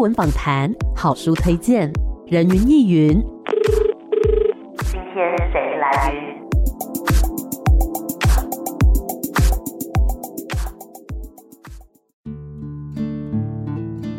文访谈、好书推荐、人云亦云。今天谁来？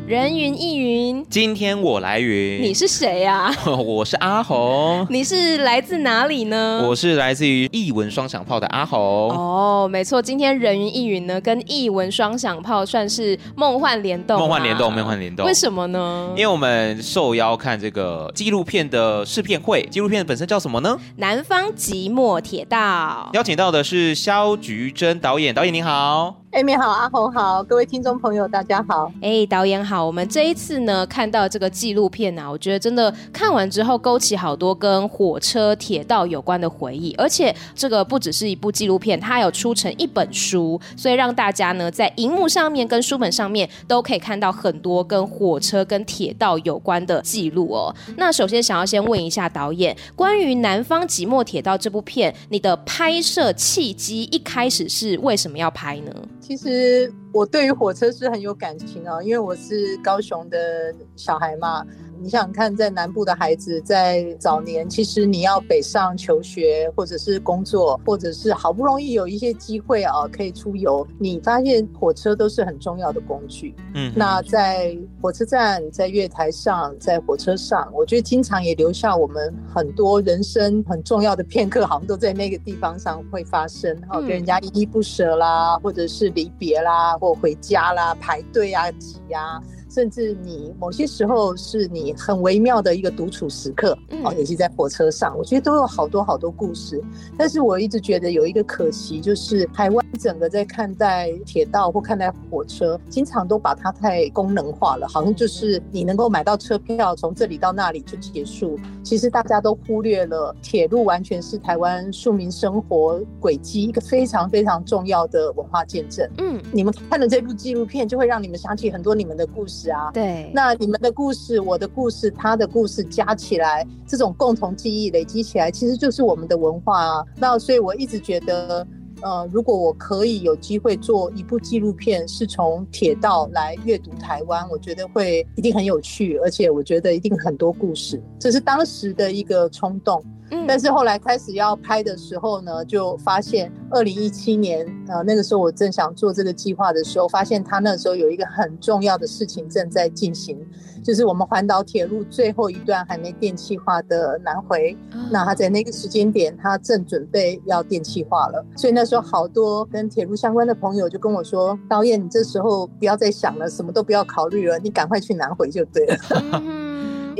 人云亦云，今天我来云。你是谁呀？我是阿红。你是来自哪里呢？我是来自于艺文双响炮的阿红。哦，没错，今天人云亦云呢，跟艺文双响炮算是梦幻联动。梦幻联动，梦幻联动。为什么呢？因为我们受邀看这个纪录片的试片会。纪录片本身叫什么呢？南方寂寞铁道。邀请到的是萧菊珍导演。导演您好。艾米好，阿红好，各位听众朋友大家好。哎，导演好，我们这一次呢看到这个纪录片啊，我觉得真的看完之后勾起好多跟火车、铁道有关的回忆，而且这个不只是一部纪录片，它有出成一本书，所以让大家呢在荧幕上面跟书本上面都可以看到很多跟火车跟铁道有关的记录哦。那首先想要先问一下导演，关于《南方寂寞铁道》这部片，你的拍摄契机一开始是为什么要拍呢？其实我对于火车是很有感情啊，因为我是高雄的小孩嘛。你想想看，在南部的孩子在早年，其实你要北上求学，或者是工作，或者是好不容易有一些机会啊，可以出游，你发现火车都是很重要的工具。嗯，那在火车站、在月台上、在火车上，我觉得经常也留下我们很多人生很重要的片刻，好像都在那个地方上会发生。然后跟人家依依不舍啦，或者是离别啦，或回家啦，排队啊，挤啊。甚至你某些时候是你很微妙的一个独处时刻，哦，尤其在火车上，我觉得都有好多好多故事。但是我一直觉得有一个可惜，就是台湾整个在看待铁道或看待火车，经常都把它太功能化了，好像就是你能够买到车票，从这里到那里就结束。其实大家都忽略了铁路完全是台湾庶民生活轨迹一个非常非常重要的文化见证。嗯，你们看了这部纪录片，就会让你们想起很多你们的故事。啊，对，那你们的故事，我的故事，他的故事加起来，这种共同记忆累积起来，其实就是我们的文化啊。那所以我一直觉得，呃，如果我可以有机会做一部纪录片，是从铁道来阅读台湾，我觉得会一定很有趣，而且我觉得一定很多故事。这是当时的一个冲动。但是后来开始要拍的时候呢，就发现二零一七年，呃，那个时候我正想做这个计划的时候，发现他那时候有一个很重要的事情正在进行，就是我们环岛铁路最后一段还没电气化的南回，那他在那个时间点，他正准备要电气化了，所以那时候好多跟铁路相关的朋友就跟我说：“导演，你这时候不要再想了，什么都不要考虑了，你赶快去南回就对了。”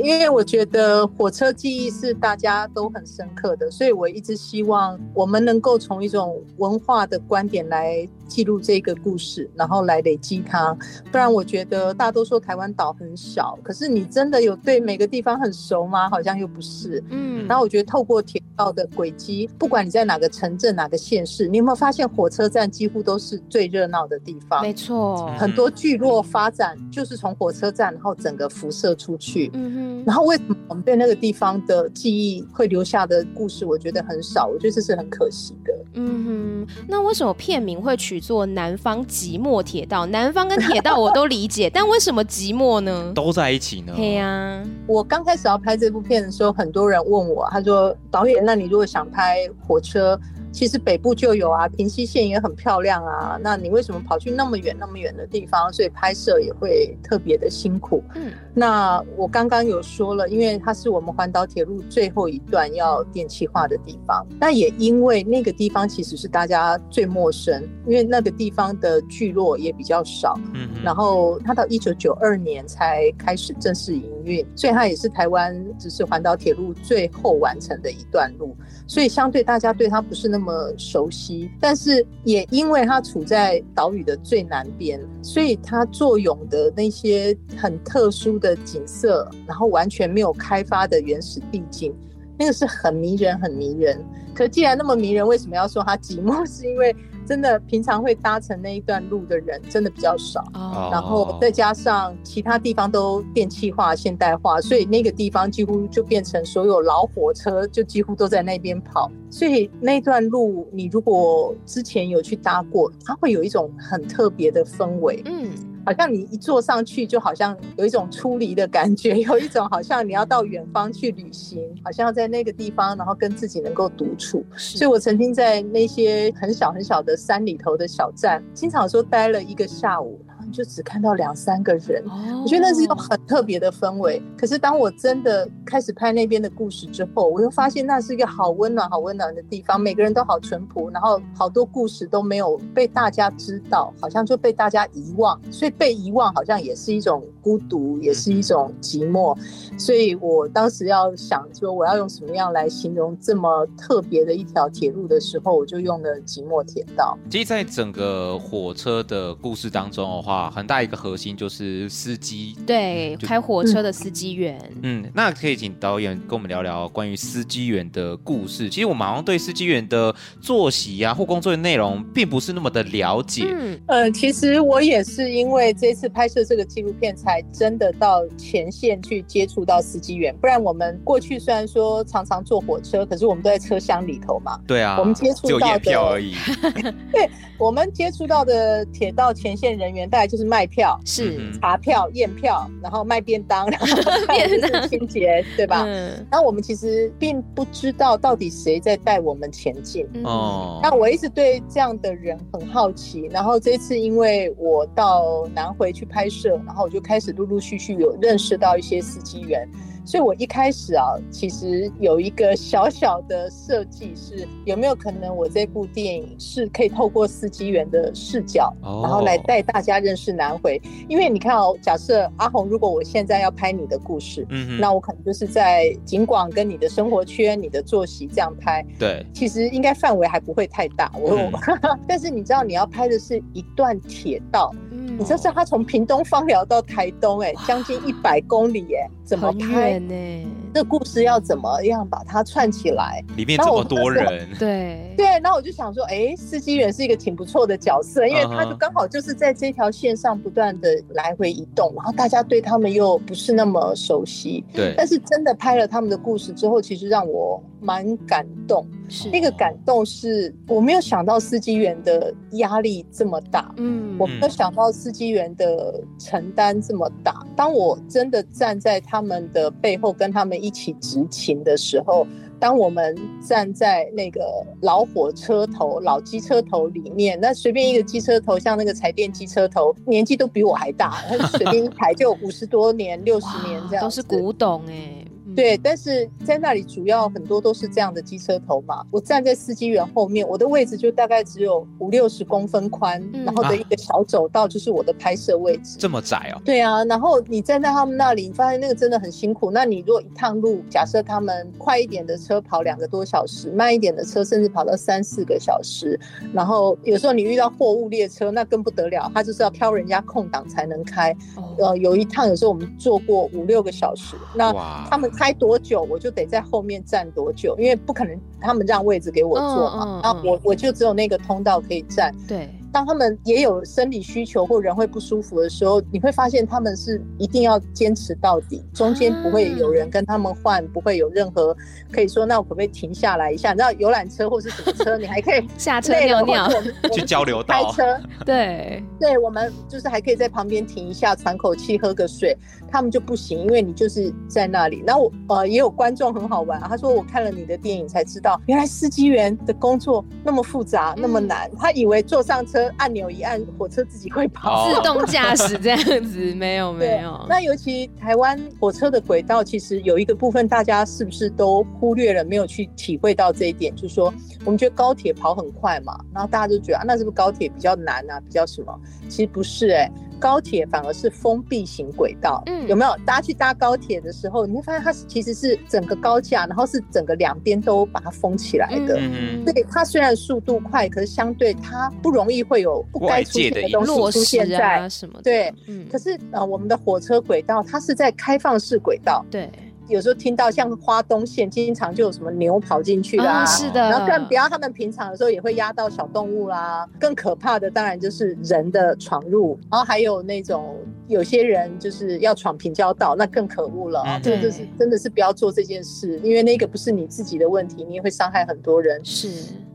因为我觉得火车记忆是大家都很深刻的，所以我一直希望我们能够从一种文化的观点来记录这个故事，然后来累积它。不然，我觉得大家都说台湾岛很小，可是你真的有对每个地方很熟吗？好像又不是。嗯。然后我觉得透过铁道的轨迹，不管你在哪个城镇、哪个县市，你有没有发现火车站几乎都是最热闹的地方？没错。很多聚落发展就是从火车站，然后整个辐射出去。嗯哼。然后为什么我们对那个地方的记忆会留下的故事，我觉得很少，我觉得这是很可惜的。嗯哼，那为什么片名会取作《南方即墨铁道》？南方跟铁道我都理解，但为什么即墨呢？都在一起呢？对呀、啊，我刚开始要拍这部片的时候，很多人问我，他说：“导演，那你如果想拍火车？”其实北部就有啊，平溪线也很漂亮啊。那你为什么跑去那么远、那么远的地方？所以拍摄也会特别的辛苦。嗯，那我刚刚有说了，因为它是我们环岛铁路最后一段要电气化的地方。那也因为那个地方其实是大家最陌生，因为那个地方的聚落也比较少。嗯，然后它到一九九二年才开始正式营运，所以它也是台湾只是环岛铁路最后完成的一段路。所以相对大家对它不是那那么熟悉，但是也因为它处在岛屿的最南边，所以它坐拥的那些很特殊的景色，然后完全没有开发的原始地景，那个是很迷人，很迷人。可既然那么迷人，为什么要说它寂寞？是因为真的平常会搭乘那一段路的人真的比较少，oh. 然后再加上其他地方都电气化、现代化，所以那个地方几乎就变成所有老火车就几乎都在那边跑。所以那段路，你如果之前有去搭过，它会有一种很特别的氛围。嗯。好像你一坐上去，就好像有一种出离的感觉，有一种好像你要到远方去旅行，好像要在那个地方，然后跟自己能够独处。所以我曾经在那些很小很小的山里头的小站，经常说待了一个下午。就只看到两三个人，我觉得那是一种很特别的氛围。可是当我真的开始拍那边的故事之后，我又发现那是一个好温暖、好温暖的地方，每个人都好淳朴，然后好多故事都没有被大家知道，好像就被大家遗忘。所以被遗忘好像也是一种孤独，也是一种寂寞。所以我当时要想说，我要用什么样来形容这么特别的一条铁路的时候，我就用了寂寞铁道。其实，在整个火车的故事当中的话，很大一个核心就是司机，对，开火车的司机员。嗯，那可以请导演跟我们聊聊关于司机员的故事。其实我们好像对司机员的作息啊或工作的内容并不是那么的了解。嗯，呃，其实我也是因为这次拍摄这个纪录片，才真的到前线去接触到司机员。不然我们过去虽然说常常坐火车，可是我们都在车厢里头嘛。对啊，我们接触到票而已。对，我们接触到的铁道前线人员，大概就是卖票、是查票、验票，然后卖便当，然后便是清洁，对吧？嗯。那我们其实并不知道到底谁在带我们前进。哦。那我一直对这样的人很好奇。然后这次因为我到南回去拍摄，然后我就开始陆陆续续有认识到一些司机员。所以，我一开始啊，其实有一个小小的设计是，有没有可能我这部电影是可以透过司机员的视角，然后来带大家认识南回。因为你看哦，假设阿红，如果我现在要拍你的故事，嗯，那我可能就是在景广跟你的生活圈、你的作息这样拍。对，其实应该范围还不会太大。我，但是你知道，你要拍的是一段铁道。你知道他从屏东放疗到台东，哎，将近一百公里，哎，怎么拍呢？这故事要怎么样把它串起来？里面这么多人，对 对，那我就想说，哎，司机员是一个挺不错的角色，因为他就刚好就是在这条线上不断的来回移动，然后大家对他们又不是那么熟悉，对。但是真的拍了他们的故事之后，其实让我蛮感动。是那个感动是我没有想到司机员的压力这么大，嗯，我没有想到司机员的承担这么大。当我真的站在他们的背后跟他们一起执勤的时候，当我们站在那个老火车头、老机车头里面，那随便一个机车头，像那个柴电机车头，年纪都比我还大，随便一台就五十多年、六十年这样，都是古董哎、欸。对，但是在那里主要很多都是这样的机车头嘛。我站在司机员后面，我的位置就大概只有五六十公分宽，嗯、然后的一个小走道就是我的拍摄位置。这么窄哦？对啊，然后你站在他们那里，你发现那个真的很辛苦。那你如果一趟路，假设他们快一点的车跑两个多小时，慢一点的车甚至跑到三四个小时，然后有时候你遇到货物列车，那更不得了，他就是要挑人家空档才能开。哦、呃，有一趟有时候我们坐过五六个小时，那他们。开多久我就得在后面站多久，因为不可能他们让位置给我坐嘛，嗯嗯、然后我我就只有那个通道可以站。对。当他们也有生理需求或人会不舒服的时候，你会发现他们是一定要坚持到底，中间不会有人跟他们换，不会有任何可以说那我可不可以停下来一下？你知道游览车或是什么车，你还可以 下车尿尿 去交流道开车。对，对我们就是还可以在旁边停一下喘口气喝个水，他们就不行，因为你就是在那里。然后我呃也有观众很好玩，他说我看了你的电影才知道，原来司机员的工作那么复杂那么难，他以为坐上车。按钮一按，火车自己会跑，自动驾驶这样子，没有 没有。那尤其台湾火车的轨道，其实有一个部分，大家是不是都忽略了，没有去体会到这一点？就是说，我们觉得高铁跑很快嘛，然后大家就觉得啊，那是不是高铁比较难啊，比较什么？其实不是哎、欸。高铁反而是封闭型轨道，嗯，有没有？大家去搭高铁的时候，你会发现它其实是整个高架，然后是整个两边都把它封起来的。嗯，对，它虽然速度快，可是相对它不容易会有不该出现的东西出现在什么？对，嗯。可是呃，我们的火车轨道它是在开放式轨道，对。有时候听到像花东线，经常就有什么牛跑进去啦，是的。然后更不要他们平常的时候也会压到小动物啦。更可怕的当然就是人的闯入，然后还有那种有些人就是要闯平交道，那更可恶了。这个就是真的是不要做这件事，因为那个不是你自己的问题，你也会伤害很多人。是。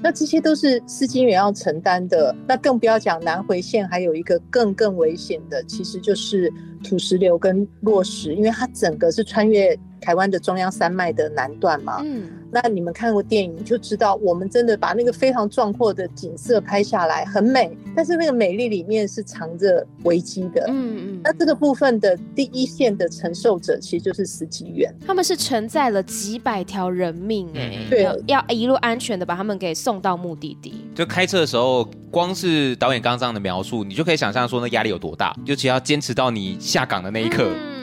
那这些都是司机员要承担的。那更不要讲南回线，还有一个更更危险的，其实就是土石流跟落石，因为它整个是穿越台湾的中央山脉的南段嘛。嗯。那你们看过电影就知道，我们真的把那个非常壮阔的景色拍下来，很美。但是那个美丽里面是藏着危机的。嗯嗯。那这个部分的第一线的承受者，其实就是司机员。他们是承载了几百条人命，哎，对，要一路安全的把他们给送到目的地。就开车的时候，光是导演刚刚这样的描述，你就可以想象说那压力有多大，尤其要坚持到你下岗的那一刻。嗯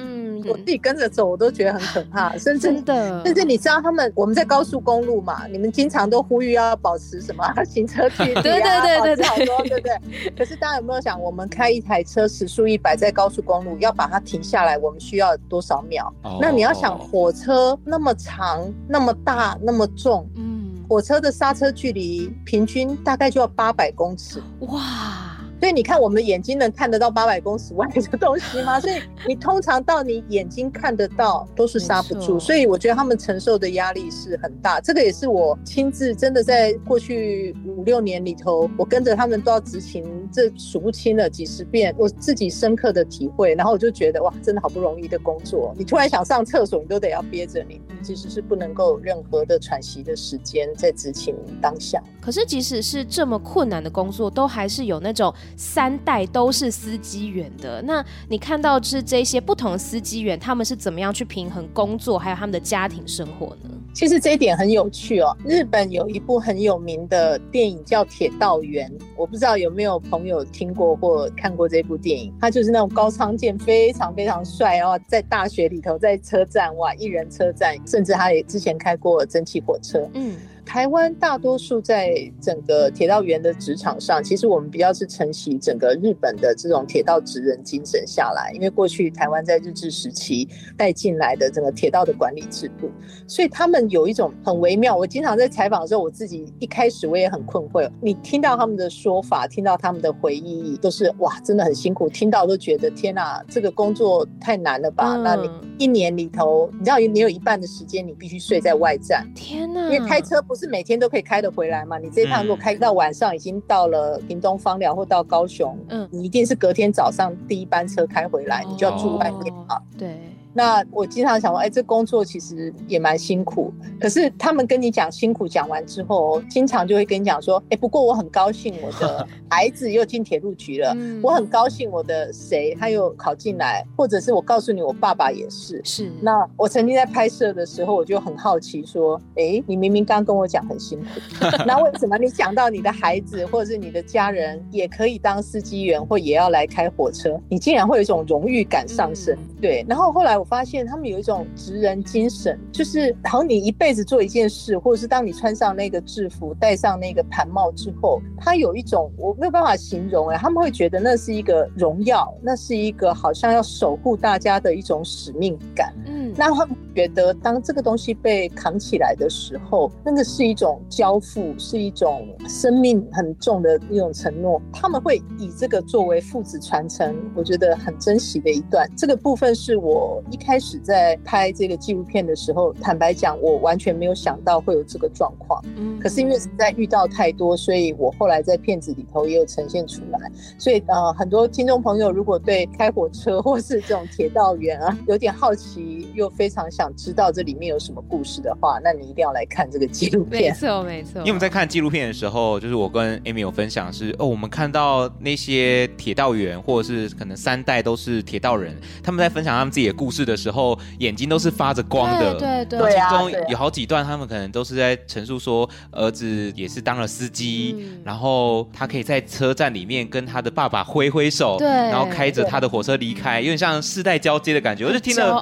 我自己跟着走，我都觉得很可怕，甚至的，甚至你知道他们，我们在高速公路嘛，你们经常都呼吁要保持什么行车距离啊，对对对对对，好多对不对？可是大家有没有想，我们开一台车时速一百在高速公路，要把它停下来，我们需要多少秒？哦、那你要想，火车那么长、那么大、那么重，嗯，火车的刹车距离平均大概就要八百公尺，哇！所以你看，我们眼睛能看得到八百公尺外的东西吗？所以你通常到你眼睛看得到，都是刹不住。所以我觉得他们承受的压力是很大。这个也是我亲自真的在过去五六年里头，我跟着他们都要执勤，这数不清了几十遍，我自己深刻的体会。然后我就觉得哇，真的好不容易的工作，你突然想上厕所，你都得要憋着你，你其实是不能够有任何的喘息的时间在执勤当下。可是即使是这么困难的工作，都还是有那种。三代都是司机员的，那你看到是这些不同司机员，他们是怎么样去平衡工作，还有他们的家庭生活呢？其实这一点很有趣哦。日本有一部很有名的电影叫《铁道员》，我不知道有没有朋友听过或看过这部电影。他就是那种高仓健，非常非常帅哦，在大学里头，在车站哇，一人车站，甚至他也之前开过蒸汽火车。嗯。台湾大多数在整个铁道员的职场上，其实我们比较是承袭整个日本的这种铁道职人精神下来，因为过去台湾在日治时期带进来的整个铁道的管理制度，所以他们有一种很微妙。我经常在采访的时候，我自己一开始我也很困惑。你听到他们的说法，听到他们的回忆，都是哇，真的很辛苦，听到都觉得天哪，这个工作太难了吧？嗯、那你一年里头，你知道你有一半的时间你必须睡在外站，天哪，因为开车。不是每天都可以开得回来吗？你这一趟如果开到晚上，已经到了屏东方寮或到高雄，嗯，你一定是隔天早上第一班车开回来，你就要住外面啊。对。那我经常想说，哎，这工作其实也蛮辛苦。可是他们跟你讲辛苦，讲完之后，经常就会跟你讲说，哎，不过我很高兴我的 孩子又进铁路局了，我很高兴我的谁他又考进来，或者是我告诉你，我爸爸也是。是。那我曾经在拍摄的时候，我就很好奇说，哎，你明明刚跟我讲很辛苦，那为什么你讲到你的孩子或者是你的家人也可以当司机员或也要来开火车，你竟然会有一种荣誉感上升？对。然后后来。我发现他们有一种职人精神，就是好像你一辈子做一件事，或者是当你穿上那个制服、戴上那个盘帽之后，他有一种我没有办法形容哎，他们会觉得那是一个荣耀，那是一个好像要守护大家的一种使命感。嗯，那他们觉得当这个东西被扛起来的时候，那个是一种交付，是一种生命很重的一种承诺。他们会以这个作为父子传承，我觉得很珍惜的一段。这个部分是我。一开始在拍这个纪录片的时候，坦白讲，我完全没有想到会有这个状况。嗯，可是因为实在遇到太多，所以我后来在片子里头也有呈现出来。所以呃，很多听众朋友如果对开火车或是这种铁道员啊有点好奇，又非常想知道这里面有什么故事的话，那你一定要来看这个纪录片。没错，没错。因为我们在看纪录片的时候，就是我跟 Amy 有分享是哦，我们看到那些铁道员或者是可能三代都是铁道人，他们在分享他们自己的故事的时候，眼睛都是发着光的。对对对，其中有好几段，他们可能都是在陈述说，儿子也是当了司机，嗯、然后他可以在车站里面跟他的爸爸挥挥手，对，然后开着他的火车离开，有点像世代交接的感觉。我就听了，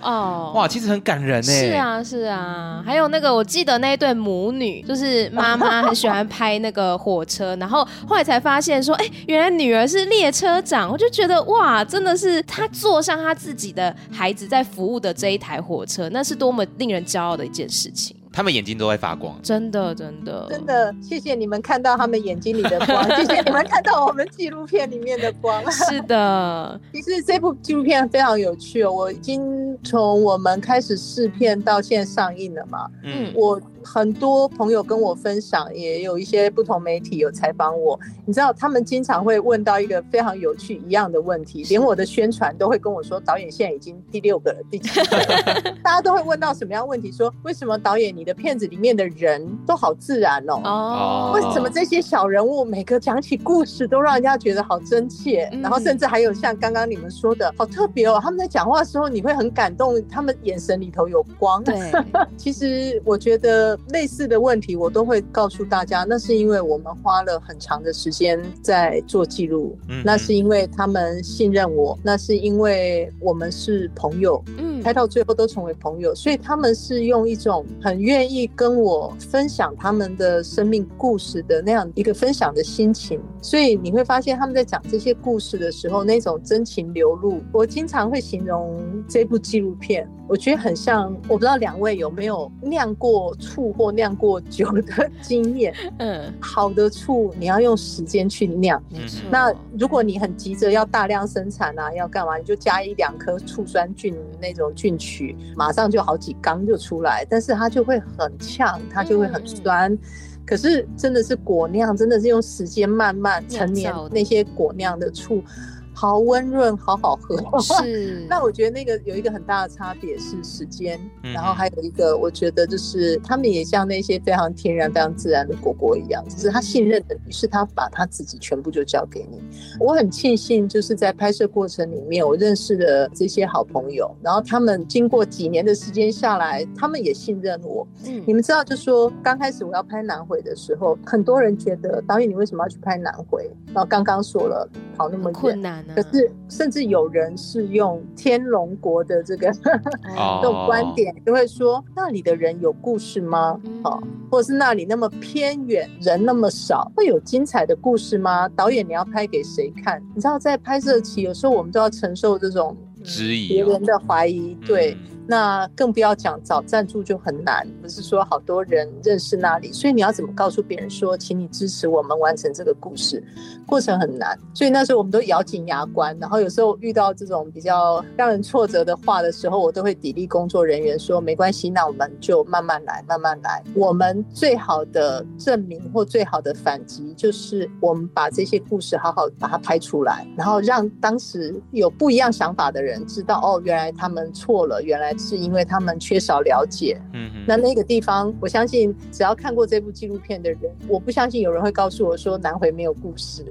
哇，其实很感人呢。是啊，是啊。还有那个，我记得那一对母女，就是妈妈很喜欢拍那个火车，然后后来才发现说，哎，原来女儿是列车长。我就觉得，哇，真的是她坐上她自己的孩子在服务的这一台火车，那是多么令人骄傲的一件事情。他们眼睛都在发光，真的，真的，真的，谢谢你们看到他们眼睛里的光，谢谢你们看到我们纪录片里面的光。是的，其实这部纪录片非常有趣哦。我已经从我们开始试片到现在上映了嘛，嗯，我很多朋友跟我分享，也有一些不同媒体有采访我。你知道，他们经常会问到一个非常有趣一样的问题，连我的宣传都会跟我说，导演现在已经第六个了，第七个了。大家都会问到什么样问题？说为什么导演你的片子里面的人都好自然哦？哦，为什么这些小人物每个讲起故事都让人家觉得好真切？嗯、然后甚至还有像刚刚你们说的，好特别哦，他们在讲话的时候你会很感动，他们眼神里头有光。对，其实我觉得。类似的问题，我都会告诉大家，那是因为我们花了很长的时间在做记录，嗯，那是因为他们信任我，那是因为我们是朋友，嗯，拍到最后都成为朋友，所以他们是用一种很愿意跟我分享他们的生命故事的那样一个分享的心情，所以你会发现他们在讲这些故事的时候，那种真情流露。我经常会形容这部纪录片，我觉得很像，我不知道两位有没有酿过醋。或酿过酒的 经验，嗯，好的醋你要用时间去酿，没错。那如果你很急着要大量生产啊，要干嘛？你就加一两颗醋酸菌那种菌曲，马上就好几缸就出来，但是它就会很呛，它就会很酸。嗯、可是真的是果酿，真的是用时间慢慢陈年那些果酿的醋。好温润，好好喝。是，那我觉得那个有一个很大的差别是时间，嗯，然后还有一个，我觉得就是他们也像那些非常天然、非常自然的果果一样，只是他信任的你，是他把他自己全部就交给你。我很庆幸，就是在拍摄过程里面，我认识了这些好朋友，然后他们经过几年的时间下来，他们也信任我。嗯，你们知道，就说刚开始我要拍南回的时候，很多人觉得导演你为什么要去拍南回？然后刚刚说了，跑那么远，困难。可是，甚至有人是用天龙国的这个、oh. 这种观点，就会说那里的人有故事吗？好、mm. 哦，或者是那里那么偏远，人那么少，会有精彩的故事吗？导演，你要拍给谁看？你知道，在拍摄期，有时候我们都要承受这种质疑、别人的怀疑，对。Mm. 那更不要讲找赞助就很难，不是说好多人认识那里，所以你要怎么告诉别人说，请你支持我们完成这个故事，过程很难。所以那时候我们都咬紧牙关，然后有时候遇到这种比较让人挫折的话的时候，我都会砥砺工作人员说，没关系，那我们就慢慢来，慢慢来。我们最好的证明或最好的反击，就是我们把这些故事好好把它拍出来，然后让当时有不一样想法的人知道，哦，原来他们错了，原来。是因为他们缺少了解，嗯，那那个地方，我相信只要看过这部纪录片的人，我不相信有人会告诉我说南回没有故事，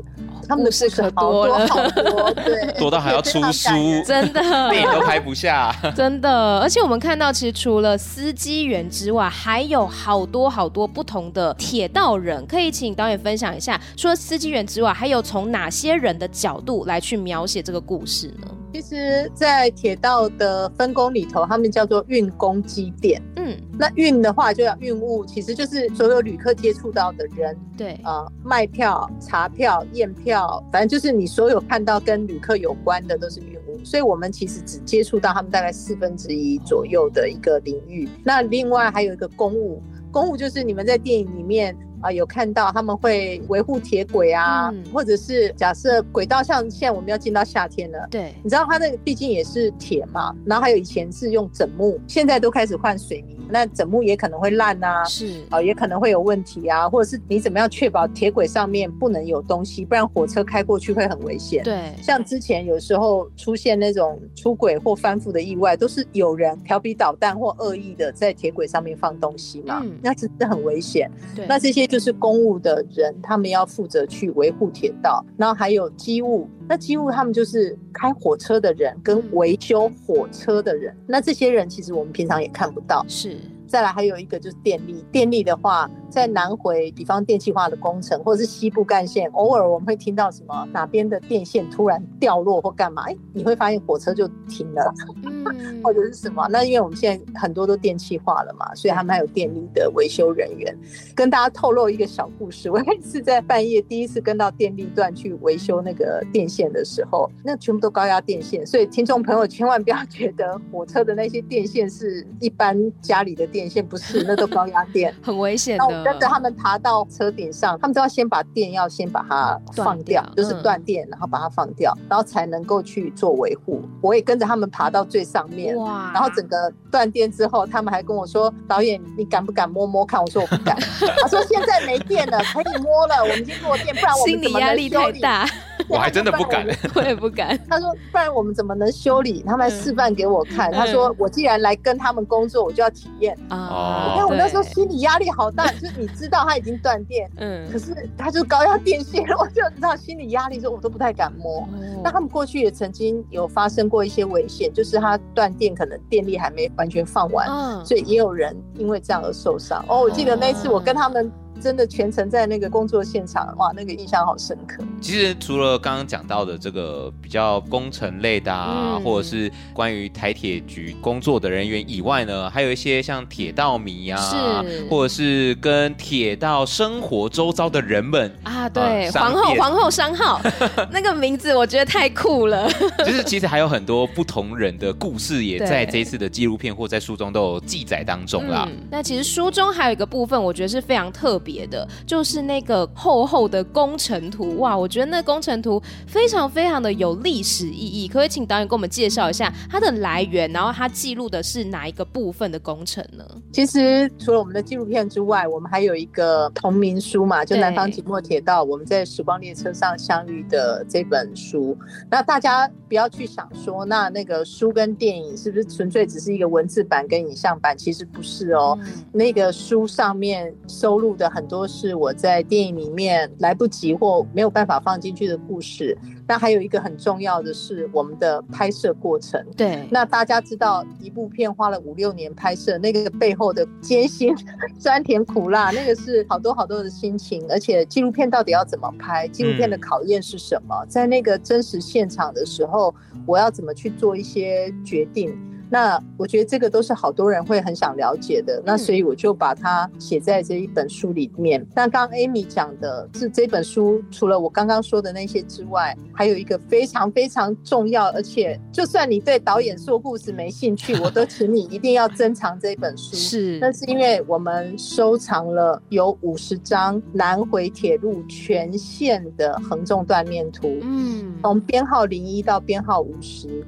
他们的故事可多了，好多，对，多到还要出书，真的，电影都拍不下，真的。而且我们看到，其实除了司机员之外，还有好多好多不同的铁道人，可以请导演分享一下，除了司机员之外，还有从哪些人的角度来去描写这个故事呢？其实，在铁道的分工里头，他们叫做运工机电。嗯，那运的话就要运物，其实就是所有旅客接触到的人。对啊，呃，卖票、查票、验票，反正就是你所有看到跟旅客有关的都是运物。所以我们其实只接触到他们大概四分之一左右的一个领域。那另外还有一个公务，公务就是你们在电影里面。啊、呃，有看到他们会维护铁轨啊，嗯、或者是假设轨道像现在我们要进到夏天了，对，你知道它那个毕竟也是铁嘛，然后还有以前是用枕木，现在都开始换水泥。那枕木也可能会烂啊，是啊、呃，也可能会有问题啊，或者是你怎么样确保铁轨上面不能有东西，不然火车开过去会很危险。对，像之前有时候出现那种出轨或翻覆的意外，都是有人调皮捣蛋或恶意的在铁轨上面放东西嘛，嗯、那真的很危险。对，那这些就是公务的人，他们要负责去维护铁道，然后还有机务，那机务他们就是开火车的人跟维修火车的人，那这些人其实我们平常也看不到。是。再来还有一个就是电力，电力的话，在南回，比方电气化的工程，或者是西部干线，偶尔我们会听到什么哪边的电线突然掉落或干嘛，哎，你会发现火车就停了，嗯，或者是什么？那因为我们现在很多都电气化了嘛，所以他们还有电力的维修人员。跟大家透露一个小故事，我也是在半夜第一次跟到电力段去维修那个电线的时候，那全部都高压电线，所以听众朋友千万不要觉得火车的那些电线是一般家里的电。电线，不是，那都高压电，很危险的。然后我跟着他们爬到车顶上，他们都要先把电要先把它放掉，掉就是断电，然后把它放掉，然后才能够去做维护。我也跟着他们爬到最上面，哇！然后整个断电之后，他们还跟我说：“导演，你敢不敢摸摸看？”我说：“我不敢。”他说：“现在没电了，可以摸了，我们已经落电，不然我们怎么能修理？”心理压力太大。我还真的不敢，我也不敢。他说：“不然我们怎么能修理？”他们还示范给我看。他说：“我既然来跟他们工作，我就要体验。”啊！你看我那时候心理压力好大，就是你知道他已经断电，嗯，可是他就是高压电线，我就知道心理压力，说我都不太敢摸。那他们过去也曾经有发生过一些危险，就是他断电，可能电力还没完全放完，所以也有人因为这样而受伤。哦，我记得那次我跟他们。真的全程在那个工作现场，哇，那个印象好深刻。其实除了刚刚讲到的这个比较工程类的啊，嗯、或者是关于台铁局工作的人员以外呢，还有一些像铁道迷啊，是或者是跟铁道生活周遭的人们啊，对，呃、皇后皇后商号 那个名字我觉得太酷了。就是其实还有很多不同人的故事，也在这一次的纪录片或在书中都有记载当中啦。嗯、那其实书中还有一个部分，我觉得是非常特别。别的就是那个厚厚的工程图哇，我觉得那工程图非常非常的有历史意义，可不可以请导演给我们介绍一下它的来源，然后它记录的是哪一个部分的工程呢？其实除了我们的纪录片之外，我们还有一个同名书嘛，就《南方寂寞铁道》，我们在时光列车上相遇的这本书。那大家不要去想说，那那个书跟电影是不是纯粹只是一个文字版跟影像版？其实不是哦，嗯、那个书上面收录的很。很多是我在电影里面来不及或没有办法放进去的故事。那还有一个很重要的是我们的拍摄过程。对，那大家知道一部片花了五六年拍摄，那个背后的艰辛、酸甜苦辣，那个是好多好多的心情。而且纪录片到底要怎么拍？纪录片的考验是什么？在那个真实现场的时候，我要怎么去做一些决定？那我觉得这个都是好多人会很想了解的，那所以我就把它写在这一本书里面。那刚刚 Amy 讲的是这本书，除了我刚刚说的那些之外，还有一个非常非常重要，而且就算你对导演说故事没兴趣，我都请你一定要珍藏这本书。是，那是因为我们收藏了有五十张南回铁路全线的横纵断面图，嗯，从编号零一到编号五十。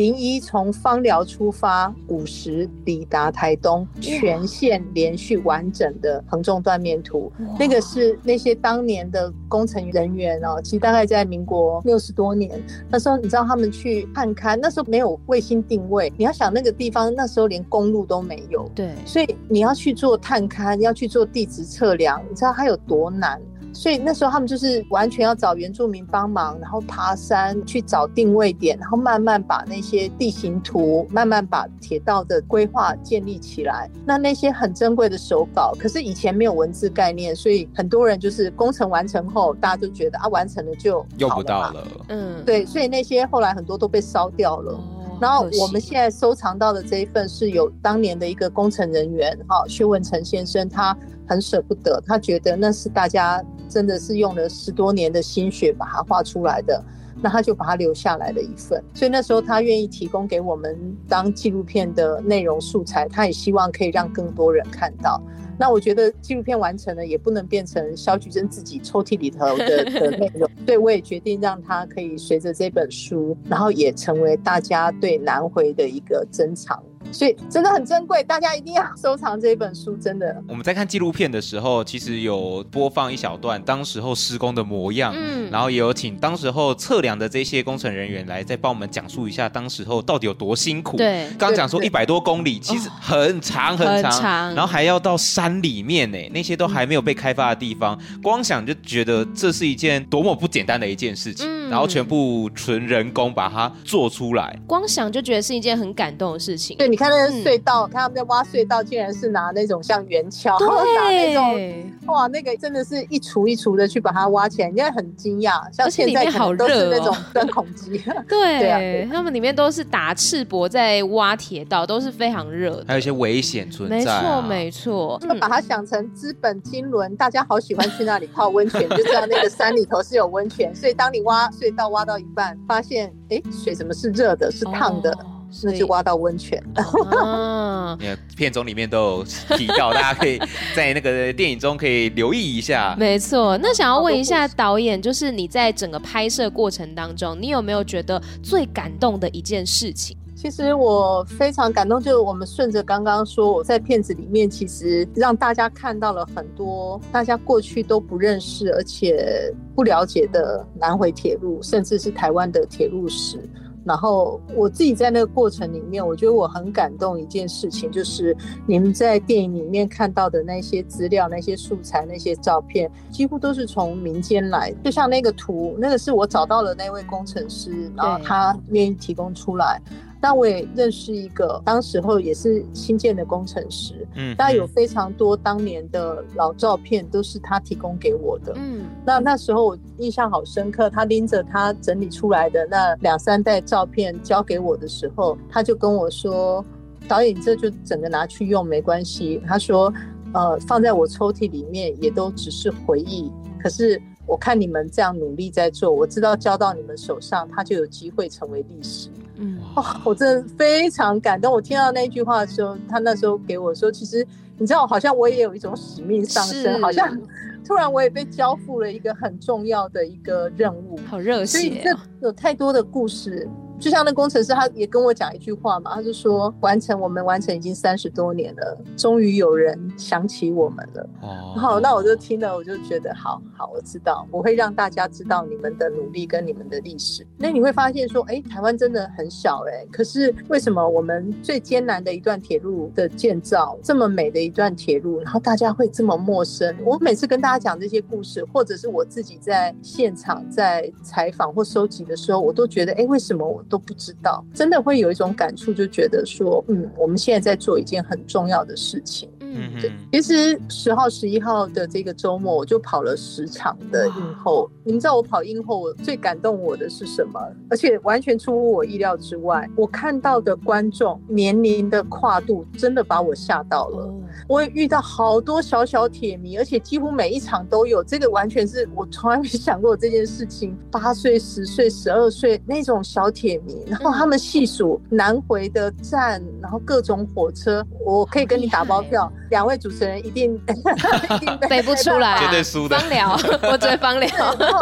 零一从芳寮出发，五十抵达台东，全线连续完整的横纵断面图，那个是那些当年的工程人员哦，其实大概在民国六十多年，那时候你知道他们去探勘，那时候没有卫星定位，你要想那个地方那时候连公路都没有，对，所以你要去做探勘，要去做地质测量，你知道它有多难？所以那时候他们就是完全要找原住民帮忙，然后爬山去找定位点，然后慢慢把那些地形图，慢慢把铁道的规划建立起来。那那些很珍贵的手稿，可是以前没有文字概念，所以很多人就是工程完成后，大家都觉得啊，完成了就用不到了。嗯，对，所以那些后来很多都被烧掉了。哦，然后我们现在收藏到的这一份是有当年的一个工程人员哈，薛文成先生，他很舍不得，他觉得那是大家。真的是用了十多年的心血把它画出来的，那他就把它留下来了一份。所以那时候他愿意提供给我们当纪录片的内容素材，他也希望可以让更多人看到。那我觉得纪录片完成了，也不能变成肖菊珍自己抽屉里头的 的内容，所以我也决定让他可以随着这本书，然后也成为大家对南回的一个珍藏。所以真的很珍贵，大家一定要收藏这一本书。真的，我们在看纪录片的时候，其实有播放一小段当时候施工的模样，嗯，然后也有请当时候测量的这些工程人员来再帮我们讲述一下当时候到底有多辛苦。对，刚讲说一百多公里，其实很长很长，很长，然后还要到山里面呢，那些都还没有被开发的地方，嗯、光想就觉得这是一件多么不简单的一件事情。嗯、然后全部纯人工把它做出来，光想就觉得是一件很感动的事情。对。你看那个隧道，嗯、看他们在挖隧道，竟然是拿那种像圆锹，对拿那种哇，那个真的是一锄一锄的去把它挖起来，人家很惊讶。像现在可能都是那种钻孔机，对，对啊，他们里面都是打赤膊在挖铁道，都是非常热，还有一些危险存在、啊。没错，没错。就把它想成资本金轮，大家好喜欢去那里泡温泉，就知道那个山里头是有温泉。所以当你挖隧道挖到一半，发现哎，水怎么是热的，是烫的。哦那就挖到温泉。啊，片中里面都有提到，大家可以 在那个电影中可以留意一下。没错，那想要问一下导演，就是你在整个拍摄过程当中，你有没有觉得最感动的一件事情？其实我非常感动，就是我们顺着刚刚说，我在片子里面其实让大家看到了很多大家过去都不认识而且不了解的南回铁路，甚至是台湾的铁路史。然后我自己在那个过程里面，我觉得我很感动一件事情，就是你们在电影里面看到的那些资料、那些素材、那些照片，几乎都是从民间来。就像那个图，那个是我找到了那位工程师，然后他愿意提供出来。但我也认识一个，当时候也是新建的工程师，嗯，但有非常多当年的老照片都是他提供给我的，嗯，那那时候我印象好深刻，他拎着他整理出来的那两三袋照片交给我的时候，他就跟我说：“导演，这就整个拿去用没关系。”他说：“呃，放在我抽屉里面也都只是回忆，可是我看你们这样努力在做，我知道交到你们手上，他就有机会成为历史。”嗯，哇，我真的非常感动。我听到那句话的时候，他那时候给我说，其实你知道，好像我也有一种使命上升，好像突然我也被交付了一个很重要的一个任务，好热血哦。所以这有太多的故事。就像那工程师，他也跟我讲一句话嘛，他就说，完成我们完成已经三十多年了，终于有人想起我们了。哦，好，那我就听了，我就觉得好好，我知道，我会让大家知道你们的努力跟你们的历史。那你会发现说，哎，台湾真的很小哎，可是为什么我们最艰难的一段铁路的建造，这么美的一段铁路，然后大家会这么陌生？我每次跟大家讲这些故事，或者是我自己在现场在采访或收集的时候，我都觉得，哎，为什么我？都不知道，真的会有一种感触，就觉得说，嗯，我们现在在做一件很重要的事情。嗯，对。其实十号、十一号的这个周末，我就跑了十场的映后。你们知道我跑映后，我最感动我的是什么？而且完全出乎我意料之外，我看到的观众年龄的跨度，真的把我吓到了。我也遇到好多小小铁迷，而且几乎每一场都有。这个完全是我从来没想过这件事情。八岁、十岁、十二岁那种小铁迷，然后他们细数南回的站，然后各种火车，我可以跟你打包票，两位主持人一定 一定背 不出来，绝对输的。芳疗，我最芳疗。然后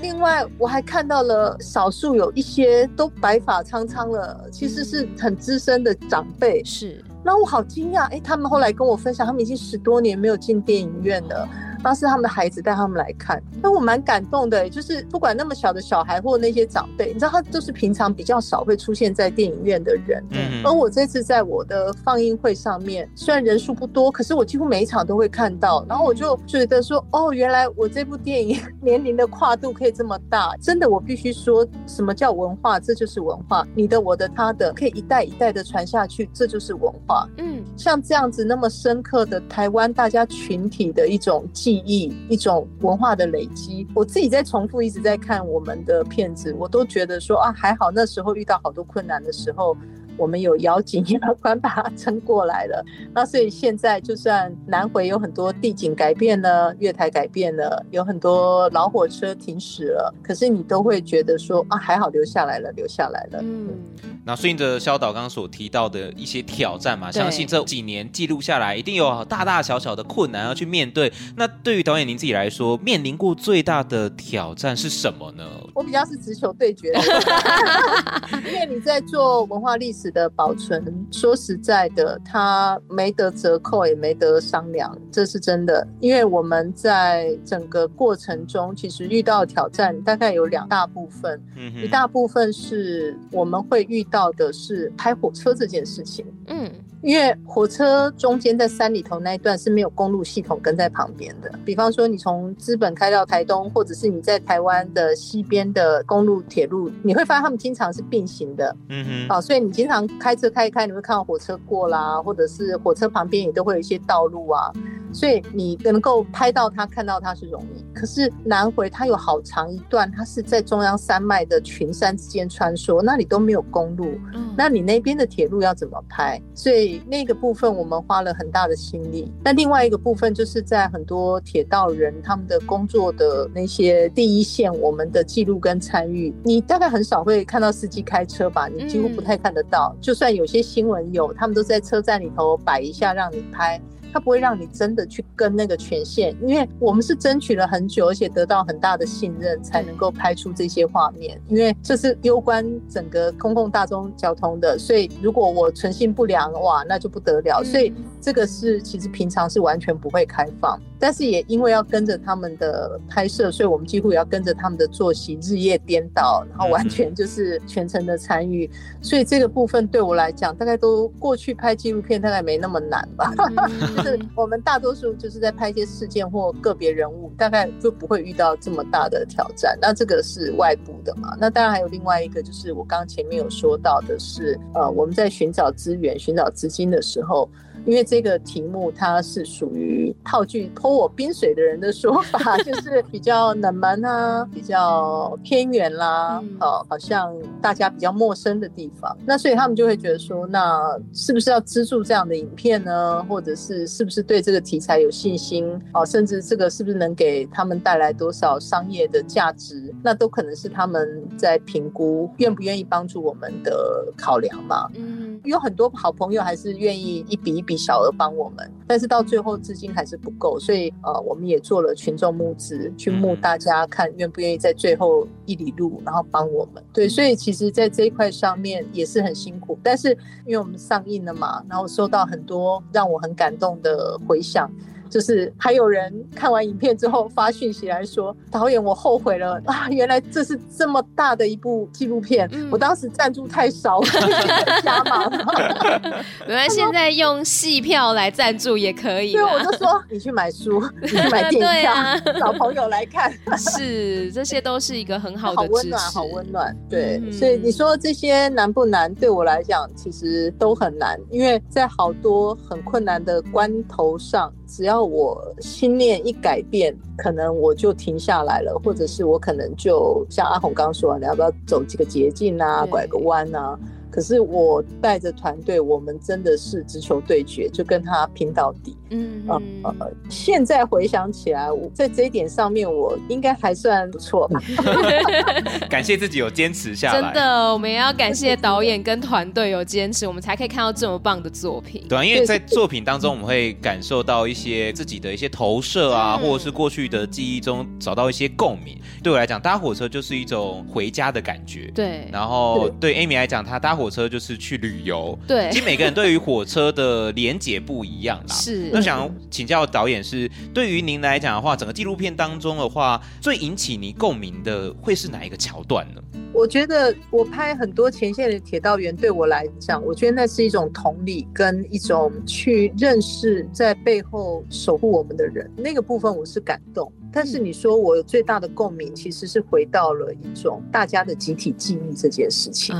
另外我还看到了少数有一些都白发苍苍了，其实是很资深的长辈。是。然后我好惊讶，哎、欸，他们后来跟我分享，他们已经十多年没有进电影院了。当时他们的孩子带他们来看，那我蛮感动的，就是不管那么小的小孩或那些长辈，你知道他都是平常比较少会出现在电影院的人。嗯。而我这次在我的放映会上面，虽然人数不多，可是我几乎每一场都会看到。然后我就觉得说，哦，原来我这部电影 年龄的跨度可以这么大，真的，我必须说，什么叫文化？这就是文化，你的、我的、他的，可以一代一代的传下去，这就是文化。嗯，像这样子那么深刻的台湾大家群体的一种记记忆，一种文化的累积。我自己在重复一直在看我们的片子，我都觉得说啊，还好那时候遇到好多困难的时候，我们有咬紧牙关把它撑过来了。那所以现在就算南回有很多地景改变了，月台改变了，有很多老火车停驶了，可是你都会觉得说啊，还好留下来了，留下来了。嗯。那顺着肖导刚刚所提到的一些挑战嘛，相信这几年记录下来，一定有大大小小的困难要去面对。那对于导演您自己来说，面临过最大的挑战是什么呢？我比较是直球对决，因为你在做文化历史的保存，说实在的，它没得折扣，也没得商量，这是真的。因为我们在整个过程中，其实遇到挑战大概有两大部分，嗯、一大部分是我们会遇。到的是开火车这件事情，嗯，因为火车中间在山里头那一段是没有公路系统跟在旁边的。比方说，你从资本开到台东，或者是你在台湾的西边的公路铁路，你会发现他们经常是并行的，嗯哼，啊，所以你经常开车开一开，你会看到火车过啦，或者是火车旁边也都会有一些道路啊。所以你能够拍到它、看到它是容易。可是南回它有好长一段，它是在中央山脉的群山之间穿梭，那里都没有公路，那你那边的铁路要怎么拍？所以那个部分我们花了很大的心力。那另外一个部分就是在很多铁道人他们的工作的那些第一线，我们的记录跟参与，你大概很少会看到司机开车吧？你几乎不太看得到。就算有些新闻有，他们都在车站里头摆一下让你拍。他不会让你真的去跟那个权限，因为我们是争取了很久，而且得到很大的信任，才能够拍出这些画面。因为这是攸关整个公共大众交通的，所以如果我存心不良，哇，那就不得了。所以这个是其实平常是完全不会开放，但是也因为要跟着他们的拍摄，所以我们几乎也要跟着他们的作息，日夜颠倒，然后完全就是全程的参与。所以这个部分对我来讲，大概都过去拍纪录片大概没那么难吧。就是我们大多数就是在拍一些事件或个别人物，大概就不会遇到这么大的挑战。那这个是外部的嘛？那当然还有另外一个，就是我刚刚前面有说到的是，呃，我们在寻找资源、寻找资金的时候。因为这个题目，它是属于套句泼我冰水的人的说法，就是比较冷门啊，比较偏远啦，好，好像大家比较陌生的地方。那所以他们就会觉得说，那是不是要资助这样的影片呢？或者是是不是对这个题材有信心？哦，甚至这个是不是能给他们带来多少商业的价值？那都可能是他们在评估愿不愿意帮助我们的考量嘛。嗯，有很多好朋友还是愿意一笔一笔。比小额帮我们，但是到最后资金还是不够，所以呃，我们也做了群众募资，去募大家看愿不愿意在最后一里路，然后帮我们。对，所以其实，在这一块上面也是很辛苦，但是因为我们上映了嘛，然后收到很多让我很感动的回响。就是还有人看完影片之后发讯息来说，导演，我后悔了啊！原来这是这么大的一部纪录片，嗯、我当时赞助太少了，加码嘛。原来现在用戏票来赞助也可以。对，我就说你去买书，你去买电影票，啊、找朋友来看。是，这些都是一个很好的支持，好温暖，好温暖。对，嗯、所以你说这些难不难？对我来讲，其实都很难，因为在好多很困难的关头上。只要我心念一改变，可能我就停下来了，或者是我可能就像阿红刚刚说，你要不要走几个捷径啊，拐个弯啊？可是我带着团队，我们真的是直球对决，就跟他拼到底。嗯，嗯呃，现在回想起来，我在这一点上面，我应该还算不错吧。感谢自己有坚持下来。真的，我们也要感谢导演跟团队有坚持，我们才可以看到这么棒的作品。对啊，因为在作品当中，我们会感受到一些自己的一些投射啊，嗯、或者是过去的记忆中找到一些共鸣。对我来讲，搭火车就是一种回家的感觉。对，然后对 Amy 来讲，她搭。火车就是去旅游，对，其实每个人对于火车的连结不一样啦。是，那想请教导演是，对于您来讲的话，整个纪录片当中的话，最引起你共鸣的会是哪一个桥段呢？我觉得我拍很多前线的铁道员，对我来讲，我觉得那是一种同理跟一种去认识在背后守护我们的人，那个部分我是感动。但是你说我最大的共鸣，其实是回到了一种大家的集体记忆这件事情。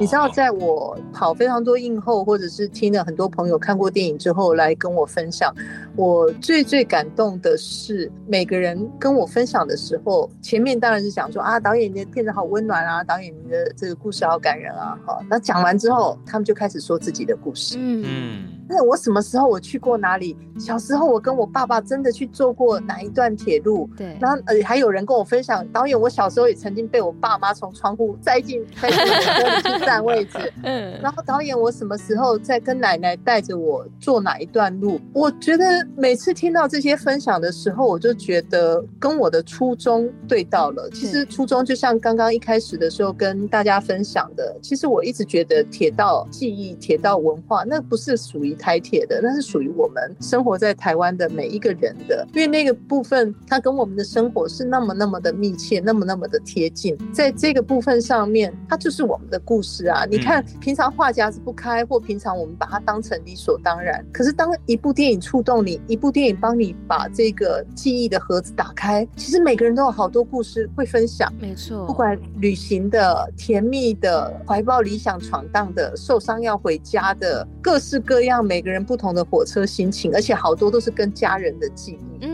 你知道，在我跑非常多映后，或者是听了很多朋友看过电影之后来跟我分享，我最最感动的是每个人跟我分享的时候，前面当然是讲说啊，导演你的片子好温暖啊，导演你的这个故事好感人啊，好，那讲完之后，他们就开始说自己的故事。嗯。那我什么时候我去过哪里？小时候我跟我爸爸真的去坐过哪一段铁路？对，然后呃还有人跟我分享，导演我小时候也曾经被我爸妈从窗户塞进塞进火车里去占位置。嗯，然后导演我什么时候在跟奶奶带着我坐哪一段路？我觉得每次听到这些分享的时候，我就觉得跟我的初衷对到了。其实初衷就像刚刚一开始的时候跟大家分享的，其实我一直觉得铁道记忆、铁道文化那不是属于。台铁的，那是属于我们生活在台湾的每一个人的，因为那个部分它跟我们的生活是那么那么的密切，那么那么的贴近，在这个部分上面，它就是我们的故事啊。你看，平常话匣子不开，或平常我们把它当成理所当然，可是当一部电影触动你，一部电影帮你把这个记忆的盒子打开，其实每个人都有好多故事会分享。没错，不管旅行的、甜蜜的、怀抱理想闯荡的、受伤要回家的，各式各样。每个人不同的火车心情，而且好多都是跟家人的记忆。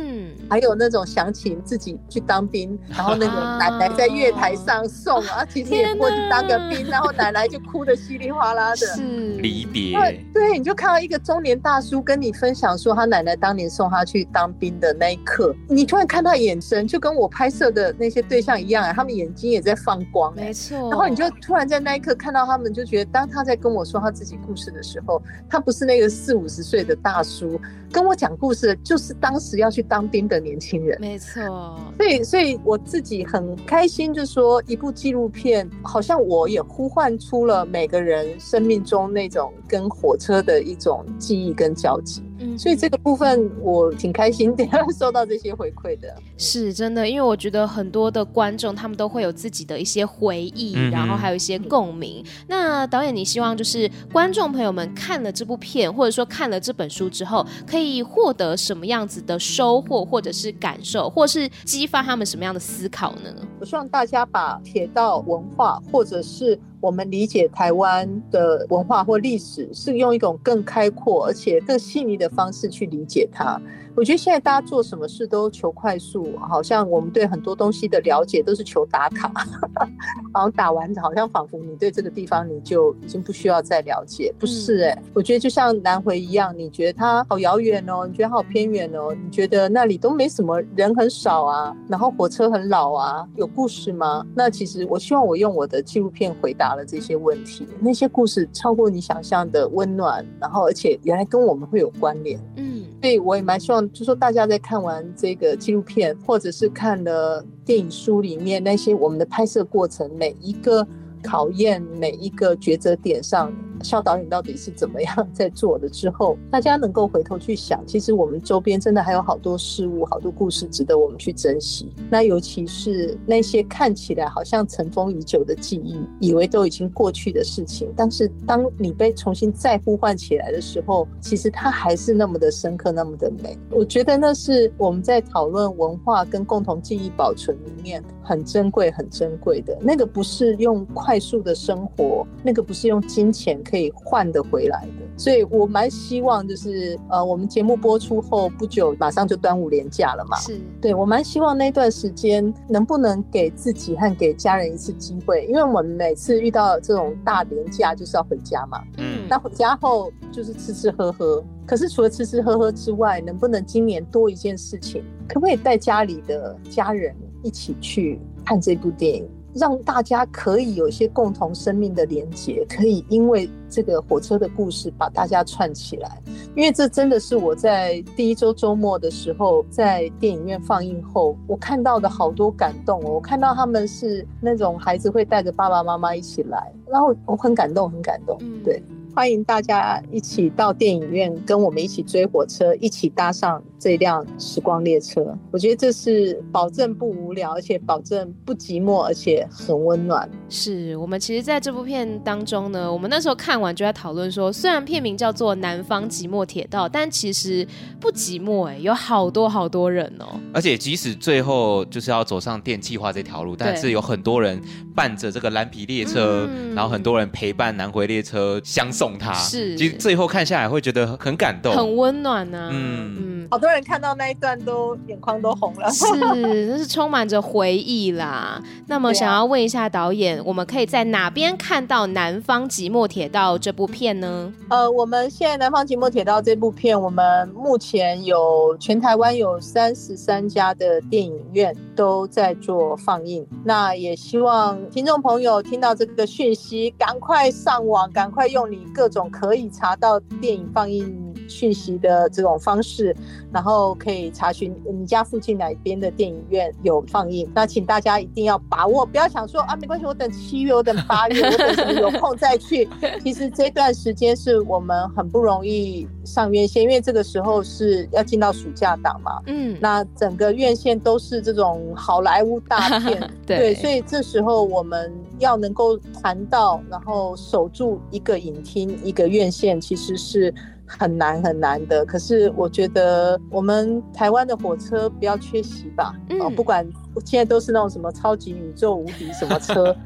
还有那种想起自己去当兵，然后那个奶奶在月台上送啊，其实也不过去当个兵，然后奶奶就哭得稀里哗啦的。是离别。对，对，你就看到一个中年大叔跟你分享说他奶奶当年送他去当兵的那一刻，你突然看他眼神就跟我拍摄的那些对象一样，他们眼睛也在放光。没错。然后你就突然在那一刻看到他们，就觉得当他在跟我说他自己故事的时候，他不是那个四五十岁的大叔。跟我讲故事就是当时要去当兵的年轻人，没错。所以，所以我自己很开心，就是说一部纪录片，好像我也呼唤出了每个人生命中那种跟火车的一种记忆跟交集。嗯，所以这个部分我挺开心的，收到这些回馈的。是真的，因为我觉得很多的观众他们都会有自己的一些回忆，嗯、然后还有一些共鸣。那导演，你希望就是观众朋友们看了这部片，或者说看了这本书之后，可以获得什么样子的收获，或者是感受，或是激发他们什么样的思考呢？我希望大家把铁道文化，或者是我们理解台湾的文化或历史，是用一种更开阔而且更细腻的方式去理解它。我觉得现在大家做什么事都求快速，好像我们对很多东西的了解都是求打卡，好像打完好像仿佛你对这个地方你就已经不需要再了解，不是哎、欸，嗯、我觉得就像南回一样，你觉得它好遥远哦，你觉得好偏远哦，你觉得那里都没什么人很少啊，然后火车很老啊，有故事吗？那其实我希望我用我的纪录片回答了这些问题，那些故事超过你想象的温暖，然后而且原来跟我们会有关联，嗯，所以我也蛮希望。就说大家在看完这个纪录片，或者是看了电影书里面那些我们的拍摄过程，每一个考验，每一个抉择点上。肖导演到底是怎么样 在做的？之后，大家能够回头去想，其实我们周边真的还有好多事物、好多故事值得我们去珍惜。那尤其是那些看起来好像尘封已久的记忆，以为都已经过去的事情，但是当你被重新再呼唤起来的时候，其实它还是那么的深刻，那么的美。我觉得那是我们在讨论文化跟共同记忆保存里面很珍贵、很珍贵的。那个不是用快速的生活，那个不是用金钱。可以换得回来的，所以我蛮希望就是呃，我们节目播出后不久，马上就端午连假了嘛。是，对，我蛮希望那段时间能不能给自己和给家人一次机会，因为我们每次遇到这种大连假就是要回家嘛。嗯，那回家后就是吃吃喝喝，可是除了吃吃喝喝之外，能不能今年多一件事情，可不可以带家里的家人一起去看这部电影？让大家可以有一些共同生命的连结，可以因为这个火车的故事把大家串起来。因为这真的是我在第一周周末的时候，在电影院放映后，我看到的好多感动哦。我看到他们是那种孩子会带着爸爸妈妈一起来，然后我很感动，很感动。对，欢迎大家一起到电影院跟我们一起追火车，一起搭上这辆时光列车，我觉得这是保证不无聊，而且保证不寂寞，而且很温暖。是我们其实在这部片当中呢，我们那时候看完就在讨论说，虽然片名叫做《南方寂寞铁道》，但其实不寂寞哎，有好多好多人哦。而且即使最后就是要走上电气化这条路，但是有很多人伴着这个蓝皮列车，嗯、然后很多人陪伴南回列车相送他。是，其实最后看下来会觉得很感动，很温暖呢、啊。嗯嗯，好多。人看到那一段都眼眶都红了，是，那是充满着回忆啦。那么想要问一下导演，啊、我们可以在哪边看到《南方寂寞铁道》这部片呢？呃，我们现在《南方寂寞铁道》这部片，我们目前有全台湾有三十三家的电影院都在做放映。那也希望听众朋友听到这个讯息，赶快上网，赶快用你各种可以查到电影放映讯息的这种方式，然后可以查询你家附近哪边的电影院有放映。那请大家一定要把握，不要想说啊，没关系，我等七月，我等八月，我等什么有空再去。其实这段时间是我们很不容易上院线，因为这个时候是要进到暑假档嘛。嗯，那整个院线都是这种好莱坞大片，对，对，所以这时候我们要能够谈到，然后守住一个影厅、一个院线，其实是。很难很难的，可是我觉得我们台湾的火车不要缺席吧。嗯，不管现在都是那种什么超级宇宙无敌什么车，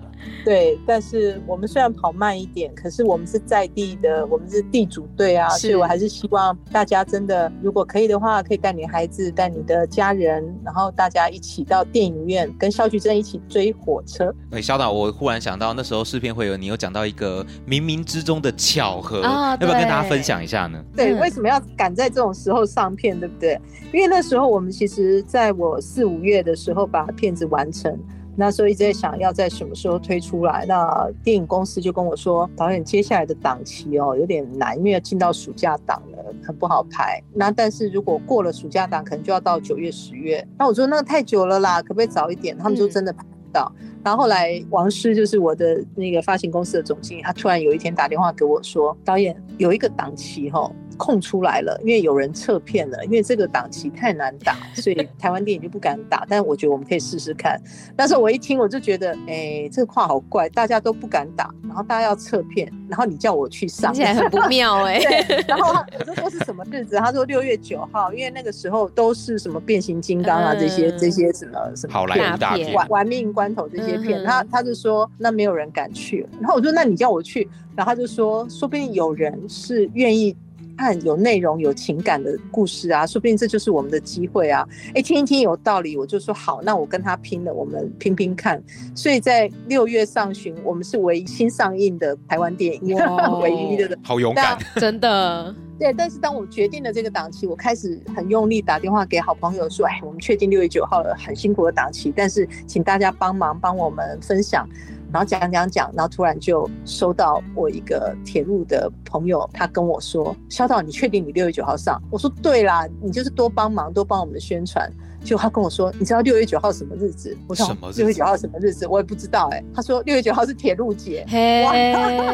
对，但是我们虽然跑慢一点，可是我们是在地的，我们是地主队啊，所以我还是希望大家真的，如果可以的话，可以带你孩子，带你的家人，然后大家一起到电影院，跟肖菊珍一起追火车。哎，肖导，我忽然想到那时候试片会有你有讲到一个冥冥之中的巧合，哦、要不要跟大家分享一下呢？对，为什么要赶在这种时候上片，对不对？因为那时候我们其实在我四五月的时候把片子完成。那所以一直在想要在什么时候推出来，那电影公司就跟我说，导演接下来的档期哦有点难，因为要进到暑假档了，很不好拍。那但是如果过了暑假档，可能就要到九月、十月。那我说那个太久了啦，可不可以早一点？他们说真的拍不到。嗯、然后后来王师就是我的那个发行公司的总经理，他突然有一天打电话给我说，导演有一个档期哈、哦。空出来了，因为有人撤片了，因为这个档期太难打，所以台湾电影就不敢打。但是我觉得我们可以试试看。那时候我一听，我就觉得，哎、欸，这个话好怪，大家都不敢打，然后大家要撤片，然后你叫我去上，听起来很不妙 哎、然后我说都是什么日子？他说六月九号，因为那个时候都是什么变形金刚啊这些、嗯、这些什么什么好莱坞大片，玩玩命关头这些片。他他就说那没有人敢去，然后我说那你叫我去，然后他就说说不定有人是愿意。看有内容、有情感的故事啊，说不定这就是我们的机会啊！哎，听一听有道理，我就说好，那我跟他拼了，我们拼拼看。所以在六月上旬，我们是唯一新上映的台湾电影，哇 唯一的。好勇敢，真的。对，但是当我决定了这个档期，我开始很用力打电话给好朋友说：“哎，我们确定六月九号了，很辛苦的档期，但是请大家帮忙帮我们分享。”然后讲讲讲，然后突然就收到我一个铁路的朋友，他跟我说：“肖导，你确定你六月九号上？”我说：“对啦，你就是多帮忙，多帮我们宣传。”就他跟我说，你知道六月九号什么日子？我说六月九号什么日子？我也不知道哎、欸。他说六月九号是铁路节。嘿哇，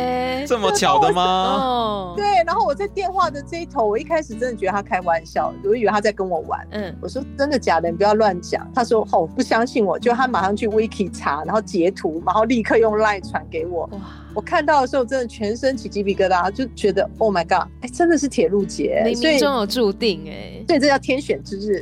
这么巧的吗？哦，对。然后我在电话的这一头，我一开始真的觉得他开玩笑，我以为他在跟我玩。嗯，我说真的假的？你不要乱讲。他说哦，不相信我，就他马上去 Wiki 查，然后截图，然后立刻用 Line 传给我。哇。我看到的时候，真的全身起鸡皮疙瘩，就觉得 Oh my God，哎、欸，真的是铁路节，冥冥中有注定哎、欸，对，这叫天选之日，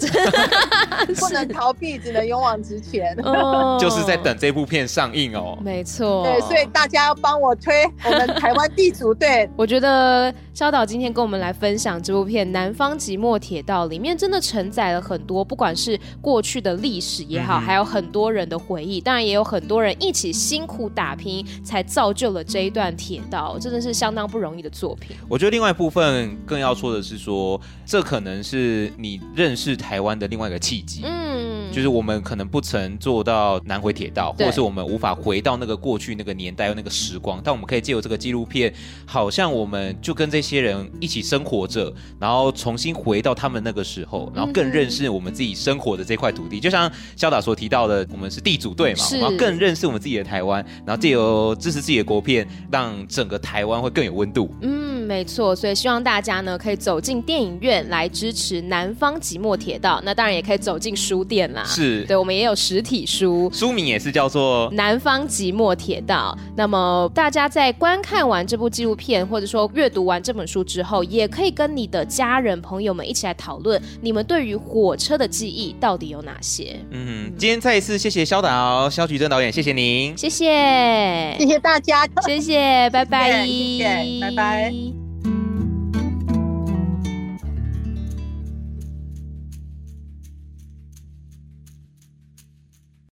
不能逃避，只能勇往直前。哦，就是在等这部片上映哦，没错，对，所以大家要帮我推我们台湾地主队。我觉得肖导今天跟我们来分享这部片《南方寂寞铁道》，里面真的承载了很多，不管是过去的历史也好，嗯、还有很多人的回忆，当然也有很多人一起辛苦打拼，才造就了。这一段铁道真的是相当不容易的作品。我觉得另外一部分更要说的是说，这可能是你认识台湾的另外一个契机。嗯，就是我们可能不曾坐到南回铁道，或者是我们无法回到那个过去那个年代那个时光，但我们可以借由这个纪录片，好像我们就跟这些人一起生活着，然后重新回到他们那个时候，然后更认识我们自己生活的这块土地。嗯、就像肖导所提到的，我们是地主队嘛，然后更认识我们自己的台湾，然后借由支持自己的国片。让整个台湾会更有温度。嗯，没错，所以希望大家呢可以走进电影院来支持南方即墨铁道。那当然也可以走进书店啦。是，对，我们也有实体书，书名也是叫做《南方寂寞铁道》。那么大家在观看完这部纪录片，或者说阅读完这本书之后，也可以跟你的家人朋友们一起来讨论，你们对于火车的记忆到底有哪些？嗯，今天再一次谢谢肖导肖菊正导演，谢谢您，谢谢，谢谢大家。谢谢，拜拜，谢谢，拜拜。